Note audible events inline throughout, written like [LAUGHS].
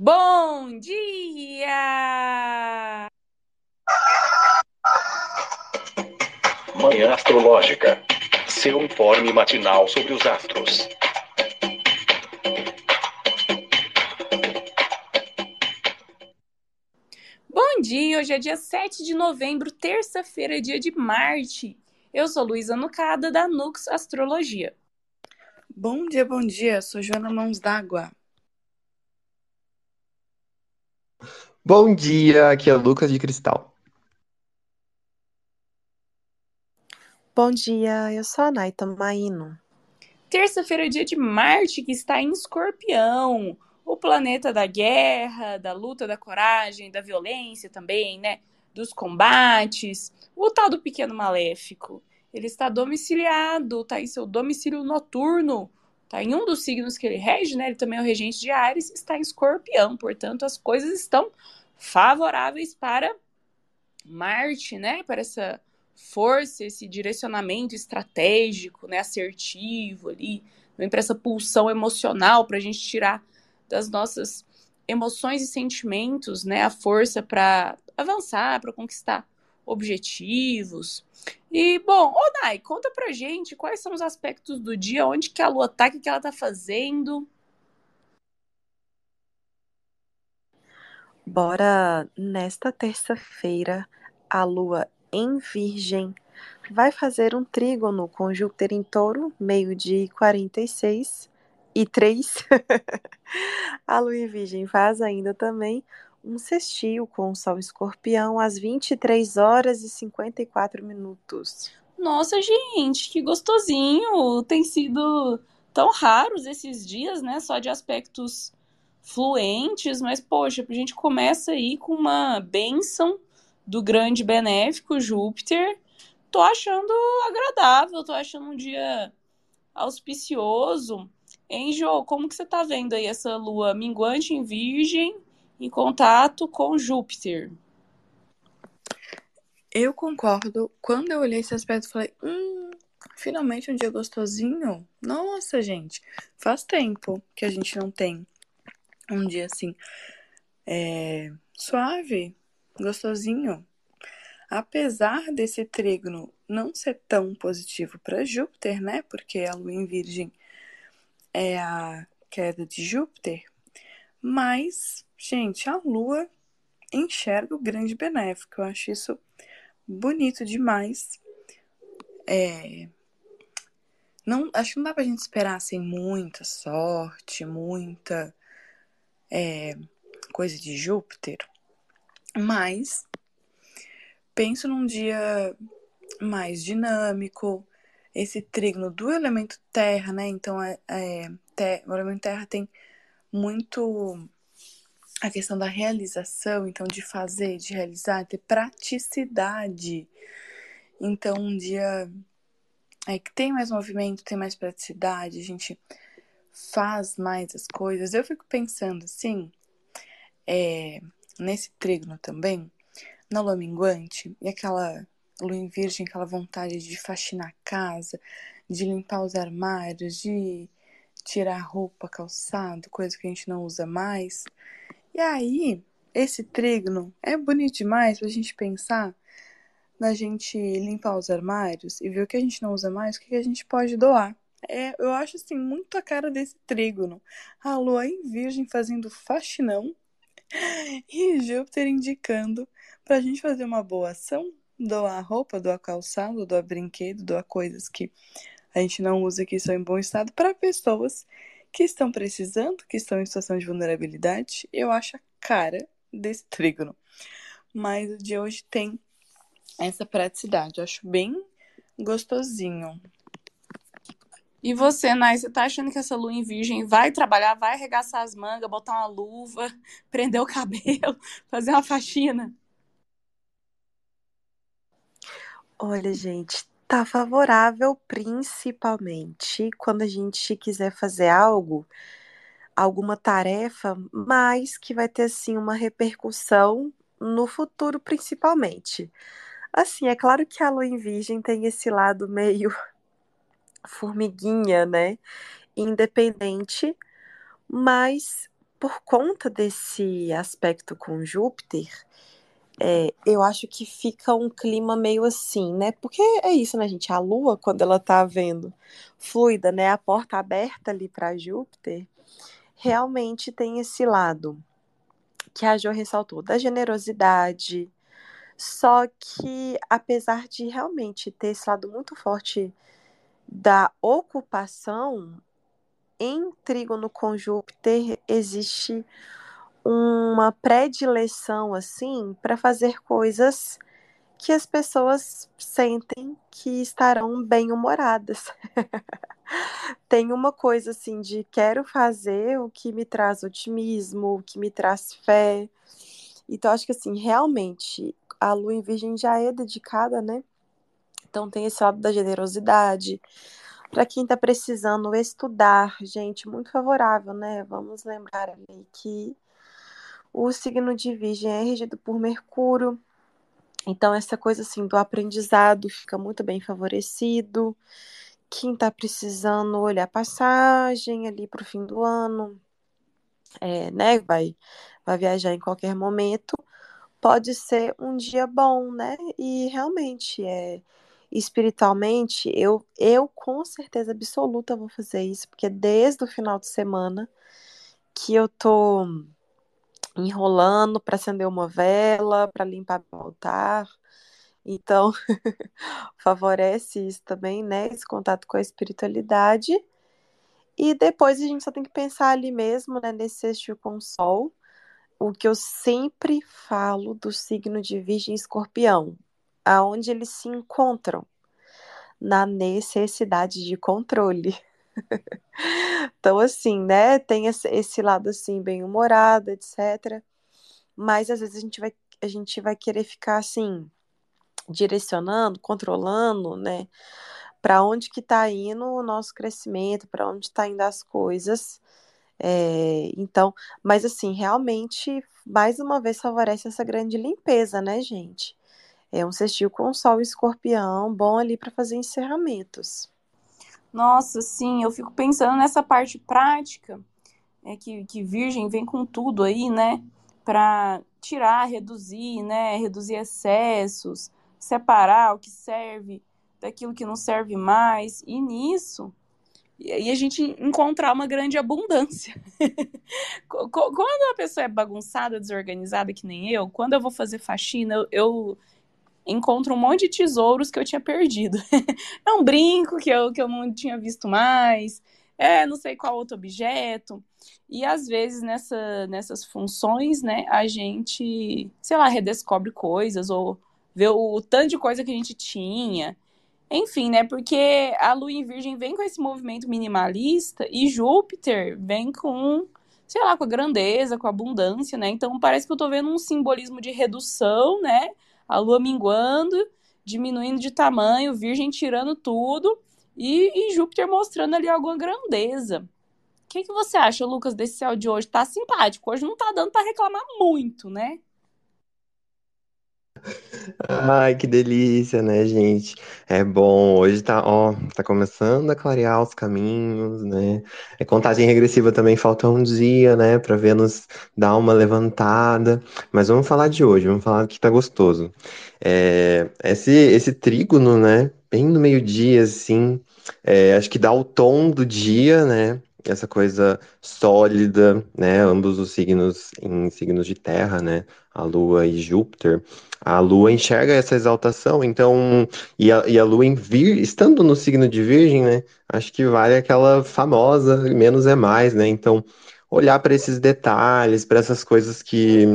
Bom dia! Manhã Astrológica. Seu informe matinal sobre os astros. Bom dia! Hoje é dia 7 de novembro, terça-feira, dia de Marte. Eu sou Luísa Nucada, da Nux Astrologia. Bom dia, bom dia. Sou Joana Mãos d'Água. Bom dia, aqui é Lucas de Cristal. Bom dia, eu sou a Naita Maíno. Terça-feira é dia de Marte, que está em Escorpião, o planeta da guerra, da luta, da coragem, da violência também, né? Dos combates, o tal do pequeno maléfico. Ele está domiciliado, está em seu domicílio noturno, está em um dos signos que ele rege, né? Ele também é o regente de Ares, está em Escorpião, portanto, as coisas estão favoráveis para Marte, né? Para essa força, esse direcionamento estratégico, né? Assertivo ali, para essa pulsão emocional para a gente tirar das nossas emoções e sentimentos, né, a força para avançar, para conquistar objetivos. E bom, ô Nai, conta pra gente quais são os aspectos do dia, onde que a lua tá, o que, que ela tá fazendo. Bora nesta terça-feira, a lua em Virgem vai fazer um trígono com Júpiter em Touro, meio-dia e 46 e 3. [LAUGHS] a lua em Virgem faz ainda também um sextil com o Sol Escorpião às 23 horas e 54 minutos. Nossa, gente, que gostosinho! Tem sido tão raros esses dias, né? Só de aspectos fluentes, mas poxa, a gente começa aí com uma bênção do grande benéfico Júpiter. Tô achando agradável, tô achando um dia auspicioso. Hein, como que você tá vendo aí essa lua minguante em Virgem em contato com Júpiter? Eu concordo. Quando eu olhei esse aspecto, falei, hum, finalmente um dia gostosinho. Nossa, gente, faz tempo que a gente não tem um dia assim é, suave, gostosinho. Apesar desse trígono não ser tão positivo para Júpiter, né? Porque a lua em Virgem é a queda de Júpiter, mas, gente, a lua enxerga o grande benéfico. Eu acho isso bonito demais. É, não, acho que não dá pra gente esperar assim muita sorte, muita é, coisa de Júpiter, mas penso num dia mais dinâmico, esse trígono do elemento terra, né? Então, é, é, ter, o elemento terra tem muito a questão da realização, então de fazer, de realizar, ter praticidade. Então, um dia é que tem mais movimento, tem mais praticidade, a gente faz mais as coisas. Eu fico pensando assim, é, nesse trígono também, na lua minguante, e aquela lua em virgem, aquela vontade de faxinar a casa, de limpar os armários, de tirar roupa, calçado, coisa que a gente não usa mais. E aí, esse trígono é bonito demais pra gente pensar na gente limpar os armários e ver o que a gente não usa mais, o que a gente pode doar. É, eu acho assim muito a cara desse trígono. A lua em virgem fazendo faxinão [LAUGHS] e Júpiter indicando pra gente fazer uma boa ação, doar roupa, doar calçado, doar brinquedo, doar coisas que a gente não usa que são em bom estado para pessoas que estão precisando, que estão em situação de vulnerabilidade. Eu acho a cara desse trígono. Mas o de hoje tem essa praticidade. Eu acho bem gostosinho. E você, Nai, você tá achando que essa lua em virgem vai trabalhar, vai arregaçar as mangas, botar uma luva, [LAUGHS] prender o cabelo, [LAUGHS] fazer uma faxina? Olha, gente, tá favorável principalmente quando a gente quiser fazer algo, alguma tarefa, mas que vai ter assim uma repercussão no futuro principalmente. Assim, é claro que a lua em virgem tem esse lado meio [LAUGHS] formiguinha, né? Independente, mas por conta desse aspecto com Júpiter, é, eu acho que fica um clima meio assim, né? Porque é isso, né, gente? A Lua, quando ela tá vendo fluida, né? A porta aberta ali para Júpiter, realmente tem esse lado que a Jo ressaltou, da generosidade. Só que, apesar de realmente ter esse lado muito forte da ocupação, em trígono com Júpiter existe uma predileção assim para fazer coisas que as pessoas sentem que estarão bem-humoradas. [LAUGHS] Tem uma coisa assim de quero fazer o que me traz otimismo, o que me traz fé. Então acho que assim, realmente a lua em virgem já é dedicada, né? Então tem esse lado da generosidade, para quem está precisando estudar, gente, muito favorável, né? Vamos lembrar ali que o signo de Virgem é regido por Mercúrio, então essa coisa assim do aprendizado fica muito bem favorecido. Quem está precisando olhar passagem ali para o fim do ano, é, né? Vai, vai viajar em qualquer momento, pode ser um dia bom, né? E realmente é espiritualmente, eu, eu com certeza absoluta vou fazer isso, porque desde o final de semana que eu tô enrolando para acender uma vela, para limpar o altar. Então, [LAUGHS] favorece isso também, né? Esse contato com a espiritualidade. E depois a gente só tem que pensar ali mesmo, né, nesse sextil com o sol, o que eu sempre falo do signo de Virgem e Escorpião aonde eles se encontram na necessidade de controle. [LAUGHS] então, assim, né, tem esse lado, assim, bem humorado, etc. Mas, às vezes, a gente vai, a gente vai querer ficar, assim, direcionando, controlando, né, para onde que está indo o nosso crescimento, para onde está indo as coisas. É, então, mas assim, realmente, mais uma vez favorece essa grande limpeza, né, gente? É um sextil com sol e escorpião, bom ali para fazer encerramentos. Nossa, sim, eu fico pensando nessa parte prática, é que, que Virgem vem com tudo aí, né? Para tirar, reduzir, né? Reduzir excessos, separar o que serve daquilo que não serve mais. E nisso, e a gente encontrar uma grande abundância. [LAUGHS] quando a pessoa é bagunçada, desorganizada, que nem eu, quando eu vou fazer faxina, eu, eu encontro um monte de tesouros que eu tinha perdido. [LAUGHS] é um brinco que eu, que eu não tinha visto mais, é não sei qual outro objeto. E às vezes nessa, nessas funções, né, a gente, sei lá, redescobre coisas ou vê o, o tanto de coisa que a gente tinha. Enfim, né? Porque a Lua em Virgem vem com esse movimento minimalista e Júpiter vem com, sei lá, com a grandeza, com a abundância, né? Então parece que eu tô vendo um simbolismo de redução, né? A lua minguando, diminuindo de tamanho, Virgem tirando tudo e, e Júpiter mostrando ali alguma grandeza. O que, que você acha, Lucas, desse céu de hoje? Tá simpático. Hoje não tá dando para reclamar muito, né? Ai, que delícia, né, gente? É bom, hoje tá, ó, tá começando a clarear os caminhos, né? É contagem regressiva também, falta um dia, né, pra Vênus dar uma levantada. Mas vamos falar de hoje, vamos falar que tá gostoso. É, esse, esse trígono, né, bem no meio-dia, assim, é, acho que dá o tom do dia, né? Essa coisa sólida, né? Ambos os signos em signos de terra, né? A Lua e Júpiter. A Lua enxerga essa exaltação, então, e a, e a Lua em vir, estando no signo de Virgem, né? Acho que vale aquela famosa menos é mais, né? Então, olhar para esses detalhes, para essas coisas que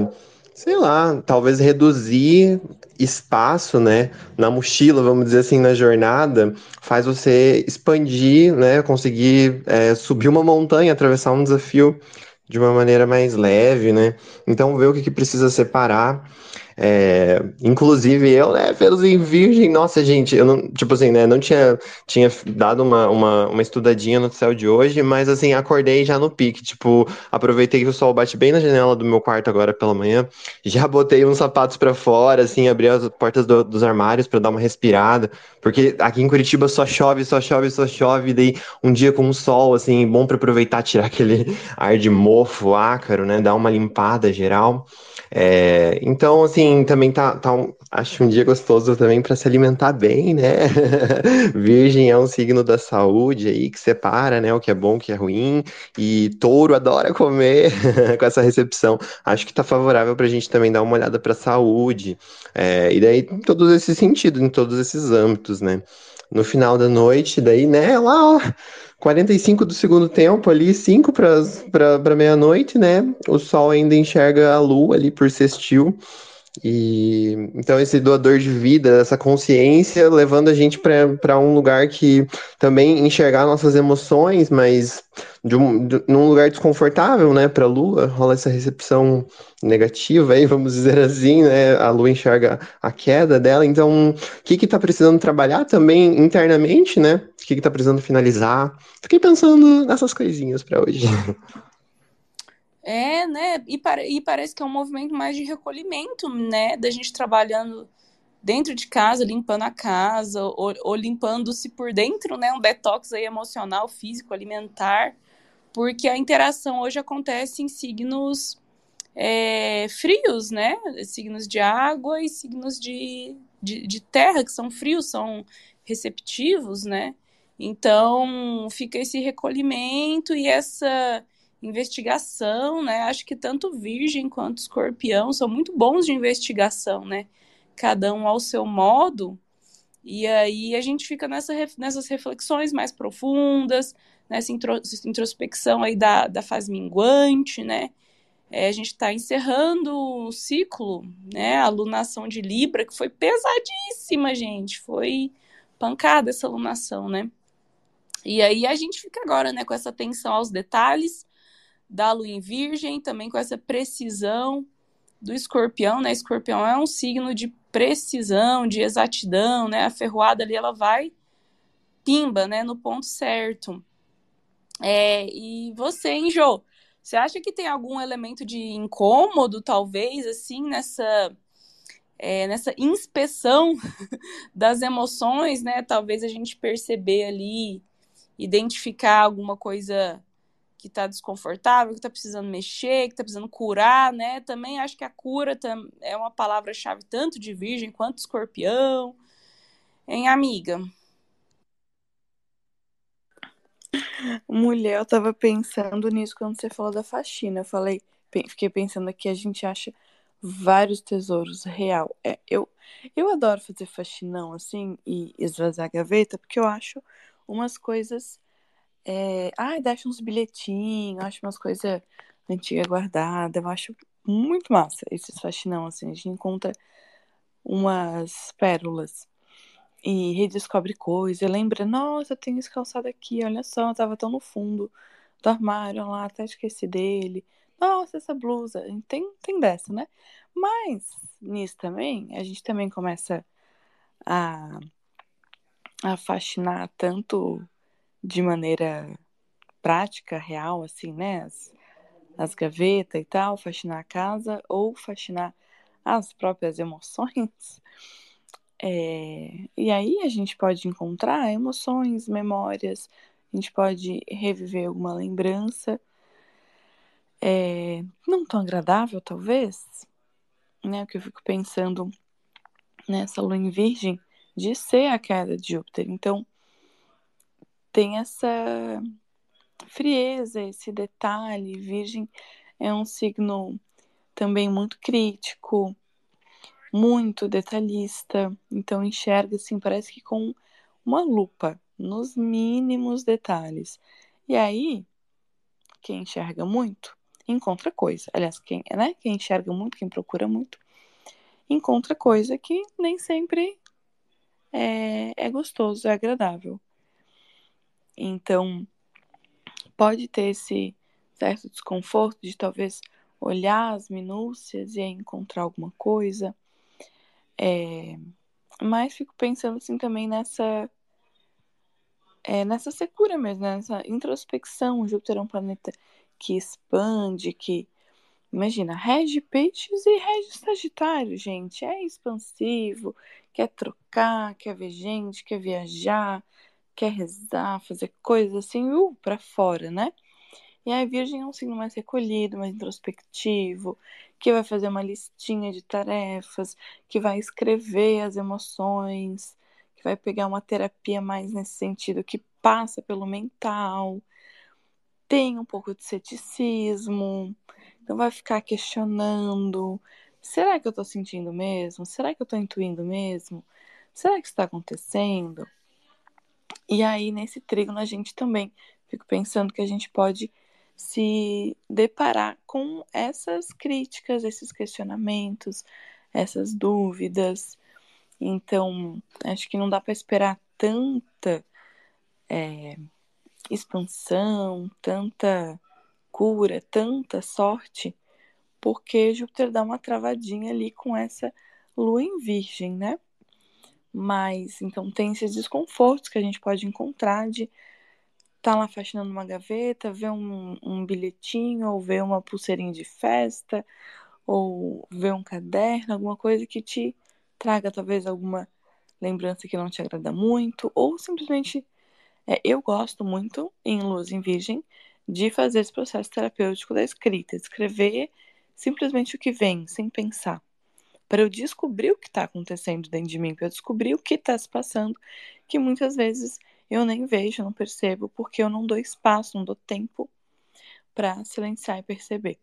sei lá, talvez reduzir espaço, né, na mochila, vamos dizer assim, na jornada, faz você expandir, né, conseguir é, subir uma montanha, atravessar um desafio de uma maneira mais leve, né? Então ver o que, que precisa separar. É, inclusive eu, né, pelos em virgem, nossa, gente, eu não, tipo assim, né, não tinha, tinha dado uma, uma, uma estudadinha no céu de hoje, mas assim, acordei já no pique, tipo, aproveitei que o sol bate bem na janela do meu quarto agora pela manhã, já [LAUGHS] botei uns sapatos para fora, assim, abri as portas do, dos armários para dar uma respirada, porque aqui em Curitiba só chove, só chove, só chove, daí um dia com um sol, assim, bom para aproveitar, tirar [LAUGHS] aquele ar de mofo, ácaro, né, dar uma limpada geral. É, então, assim, também tá, tá um, acho um dia gostoso também para se alimentar bem, né? [LAUGHS] Virgem é um signo da saúde aí que separa, né? O que é bom, o que é ruim. E touro adora comer [LAUGHS] com essa recepção. Acho que tá favorável para a gente também dar uma olhada para a saúde. É, e daí, em todos esses sentidos, em todos esses âmbitos, né? No final da noite, daí, né, lá, ó, 45 do segundo tempo ali, 5 para meia-noite, né? O sol ainda enxerga a lua ali por sextil. E então esse doador de vida, essa consciência, levando a gente para um lugar que também enxergar nossas emoções, mas de um, de, num lugar desconfortável, né? Para a Lua rola essa recepção negativa, aí [LAUGHS] vamos dizer assim, né? A Lua enxerga a queda dela. Então, o que que está precisando trabalhar também internamente, né? O que que está precisando finalizar? Fiquei pensando nessas coisinhas para hoje. [LAUGHS] É, né? E, e parece que é um movimento mais de recolhimento, né? Da gente trabalhando dentro de casa, limpando a casa, ou, ou limpando-se por dentro, né? Um detox aí emocional, físico, alimentar, porque a interação hoje acontece em signos é, frios, né? Signos de água e signos de, de, de terra, que são frios, são receptivos, né? Então fica esse recolhimento e essa investigação, né? Acho que tanto Virgem quanto Escorpião são muito bons de investigação, né? Cada um ao seu modo. E aí a gente fica nessa, nessas reflexões mais profundas, nessa introspecção aí da, da fase minguante, né? É, a gente está encerrando o ciclo, né? A alunação de Libra, que foi pesadíssima, gente. Foi pancada essa alunação, né? E aí a gente fica agora, né, com essa atenção aos detalhes, da lua em virgem, também com essa precisão do escorpião, né? Escorpião é um signo de precisão, de exatidão, né? A ferroada ali, ela vai pimba, né? No ponto certo. É, e você, hein, Jô? Você acha que tem algum elemento de incômodo, talvez, assim, nessa... É, nessa inspeção [LAUGHS] das emoções, né? Talvez a gente perceber ali, identificar alguma coisa que está desconfortável, que está precisando mexer, que está precisando curar, né? Também acho que a cura é uma palavra-chave tanto de virgem quanto escorpião. Em amiga. Mulher, eu tava pensando nisso quando você falou da faxina. Eu falei, fiquei pensando aqui, a gente acha vários tesouros real. É, eu, eu adoro fazer faxinão assim e esvaziar a gaveta, porque eu acho umas coisas é, ai, deixa uns bilhetinhos, acho umas coisas antigas guardadas. Eu acho muito massa esses faxinão, assim. A gente encontra umas pérolas e redescobre coisa. Lembra, nossa, eu tenho esse calçado aqui, olha só, eu tava tão no fundo do armário lá, até esqueci dele. Nossa, essa blusa. Tem, tem dessa, né? Mas nisso também, a gente também começa a, a fascinar tanto de maneira prática, real, assim, né? As, as gavetas e tal, faxinar a casa ou faxinar as próprias emoções. [LAUGHS] É, e aí a gente pode encontrar emoções, memórias, a gente pode reviver alguma lembrança é, não tão agradável, talvez, né? Que eu fico pensando nessa lua em virgem de ser a queda de Júpiter. Então, tem essa frieza, esse detalhe. Virgem é um signo também muito crítico, muito detalhista, então enxerga assim, parece que com uma lupa nos mínimos detalhes. E aí, quem enxerga muito, encontra coisa. Aliás, quem, né, quem enxerga muito, quem procura muito, encontra coisa que nem sempre é, é gostoso, é agradável. Então, pode ter esse certo desconforto de talvez olhar as minúcias e encontrar alguma coisa. É, mas fico pensando assim também nessa é, nessa secura mesmo, né? nessa introspecção. Júpiter é um planeta que expande, que imagina, rege peixes e rege sagitário, gente. É expansivo, quer trocar, quer ver gente, quer viajar, quer rezar, fazer coisas assim, uh, para fora, né? E a Virgem é um signo mais recolhido, mais introspectivo, que vai fazer uma listinha de tarefas, que vai escrever as emoções, que vai pegar uma terapia mais nesse sentido, que passa pelo mental, tem um pouco de ceticismo, então vai ficar questionando: será que eu estou sentindo mesmo? Será que eu estou intuindo mesmo? Será que está acontecendo? E aí, nesse trígono, a gente também fico pensando que a gente pode se deparar com essas críticas, esses questionamentos, essas dúvidas. Então, acho que não dá para esperar tanta é, expansão, tanta cura, tanta sorte, porque Júpiter dá uma travadinha ali com essa lua em Virgem, né? Mas então tem esses desconfortos que a gente pode encontrar de tá lá faxinando uma gaveta, ver um, um bilhetinho, ou ver uma pulseirinha de festa, ou ver um caderno, alguma coisa que te traga talvez alguma lembrança que não te agrada muito, ou simplesmente é, eu gosto muito em Luz em Virgem de fazer esse processo terapêutico da escrita, escrever simplesmente o que vem, sem pensar, para eu descobrir o que está acontecendo dentro de mim, para eu descobrir o que está se passando, que muitas vezes eu nem vejo, não percebo, porque eu não dou espaço, não dou tempo para silenciar e perceber.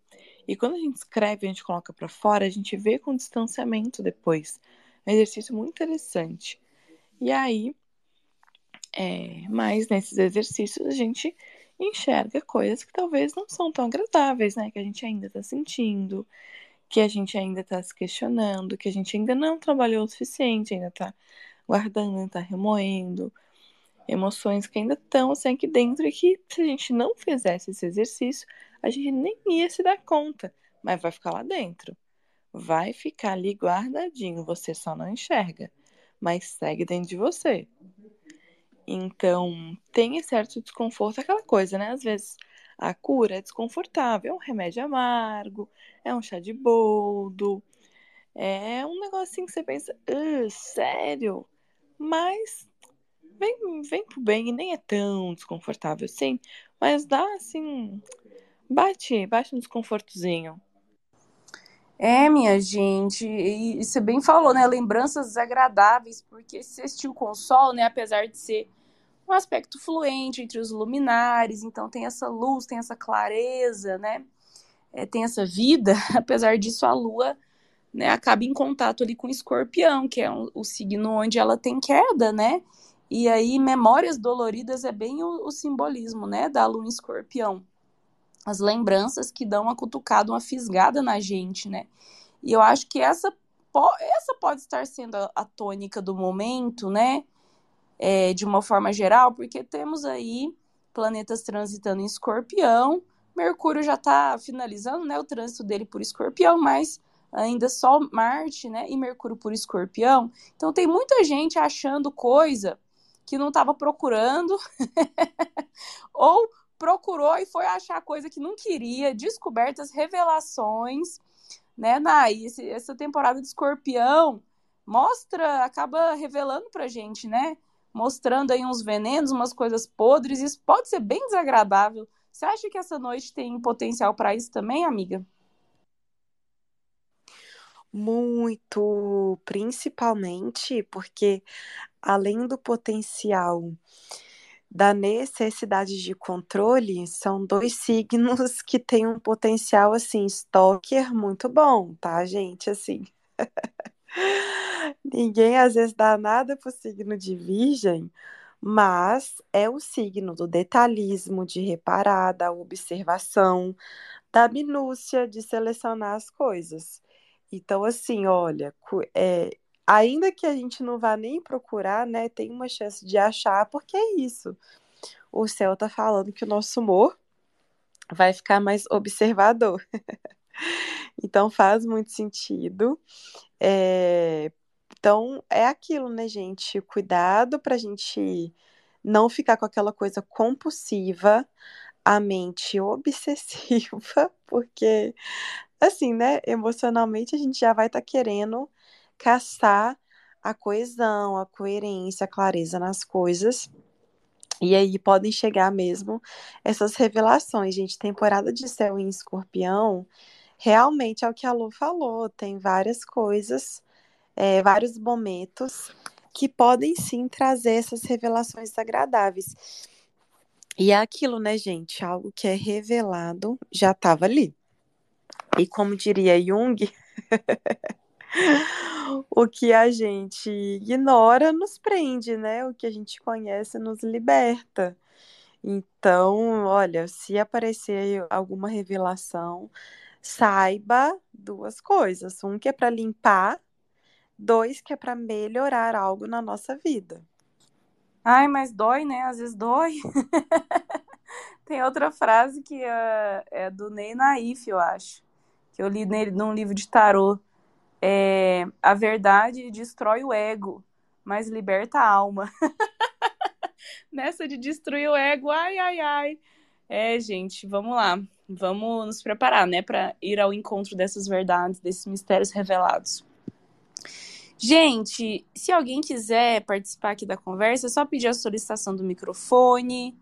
E quando a gente escreve, a gente coloca para fora, a gente vê com distanciamento depois. É um exercício muito interessante. E aí, é, mas nesses exercícios a gente enxerga coisas que talvez não são tão agradáveis, né? Que a gente ainda está sentindo, que a gente ainda está se questionando, que a gente ainda não trabalhou o suficiente, ainda está guardando, está remoendo emoções que ainda estão assim aqui dentro e que se a gente não fizesse esse exercício, a gente nem ia se dar conta, mas vai ficar lá dentro. Vai ficar ali guardadinho, você só não enxerga, mas segue dentro de você. Então, tem certo desconforto, aquela coisa, né? Às vezes a cura é desconfortável, é um remédio amargo, é um chá de boldo, é um negocinho que você pensa, sério? Mas vem, vem pro bem e nem é tão desconfortável assim, mas dá assim. Bate, bate um desconfortozinho. É, minha gente, e você bem falou, né? Lembranças desagradáveis, porque sextil com o Sol, né? Apesar de ser um aspecto fluente entre os luminares, então tem essa luz, tem essa clareza, né? É, tem essa vida, [LAUGHS] apesar disso, a Lua né, acaba em contato ali com o escorpião, que é o, o signo onde ela tem queda, né? E aí, memórias doloridas é bem o, o simbolismo, né, da lua em escorpião. As lembranças que dão uma cutucada, uma fisgada na gente, né? E eu acho que essa, essa pode estar sendo a, a tônica do momento, né? É, de uma forma geral, porque temos aí planetas transitando em escorpião. Mercúrio já está finalizando né, o trânsito dele por escorpião, mas ainda só Marte né, e Mercúrio por escorpião. Então tem muita gente achando coisa que não estava procurando, [LAUGHS] ou procurou e foi achar coisa que não queria, descobertas, revelações, né, Nai? Essa temporada de Escorpião mostra, acaba revelando pra gente, né? Mostrando aí uns venenos, umas coisas podres, isso pode ser bem desagradável. Você acha que essa noite tem potencial para isso também, amiga? Muito, principalmente porque além do potencial da necessidade de controle, são dois [LAUGHS] signos que têm um potencial assim, stalker muito bom, tá, gente? Assim. [LAUGHS] Ninguém às vezes dá nada pro signo de Virgem, mas é o signo do detalhismo, de reparar, da observação, da minúcia de selecionar as coisas. Então, assim, olha, é, ainda que a gente não vá nem procurar, né, tem uma chance de achar, porque é isso. O céu tá falando que o nosso humor vai ficar mais observador. [LAUGHS] então faz muito sentido. É, Então, é aquilo, né, gente? Cuidado pra gente não ficar com aquela coisa compulsiva, a mente obsessiva, [LAUGHS] porque, assim, né, emocionalmente a gente já vai estar tá querendo caçar a coesão, a coerência, a clareza nas coisas. E aí podem chegar mesmo essas revelações, gente. Temporada de céu em escorpião, realmente é o que a Lu falou, tem várias coisas, é, vários momentos que podem sim trazer essas revelações agradáveis. E é aquilo, né, gente? Algo que é revelado já estava ali. E como diria Jung, [LAUGHS] o que a gente ignora nos prende, né? O que a gente conhece nos liberta. Então, olha, se aparecer alguma revelação, saiba duas coisas. Um que é para limpar, dois que é para melhorar algo na nossa vida. Ai, mas dói, né? Às vezes dói. [LAUGHS] Tem outra frase que é, é do Ney Naif, eu acho. Que eu li nele num livro de tarô. É, a verdade destrói o ego, mas liberta a alma. [LAUGHS] Nessa de destruir o ego, ai, ai, ai. É, gente, vamos lá. Vamos nos preparar, né, para ir ao encontro dessas verdades, desses mistérios revelados. Gente, se alguém quiser participar aqui da conversa, é só pedir a solicitação do microfone.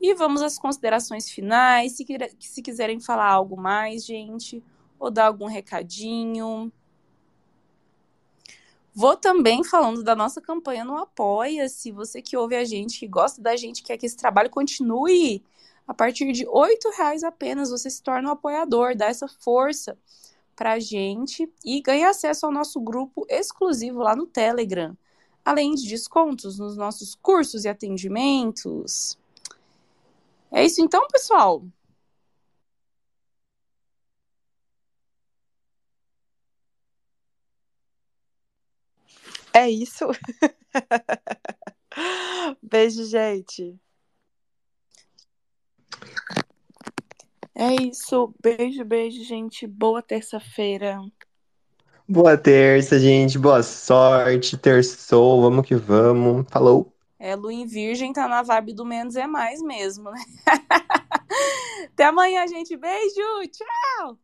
E vamos às considerações finais. Se, se quiserem falar algo mais, gente, ou dar algum recadinho. Vou também falando da nossa campanha no Apoia. Se você que ouve a gente, que gosta da gente, quer que esse trabalho continue, a partir de R$ reais apenas você se torna um apoiador, dá essa força para gente e ganha acesso ao nosso grupo exclusivo lá no Telegram, além de descontos nos nossos cursos e atendimentos. É isso então, pessoal. É isso. [LAUGHS] Beijo, gente. É isso. Beijo, beijo, gente. Boa terça-feira. Boa terça, gente. Boa sorte. Terçou. Vamos que vamos. Falou. É, Lu em Virgem tá na vibe do menos é mais mesmo, né? [LAUGHS] Até amanhã, gente. Beijo. Tchau.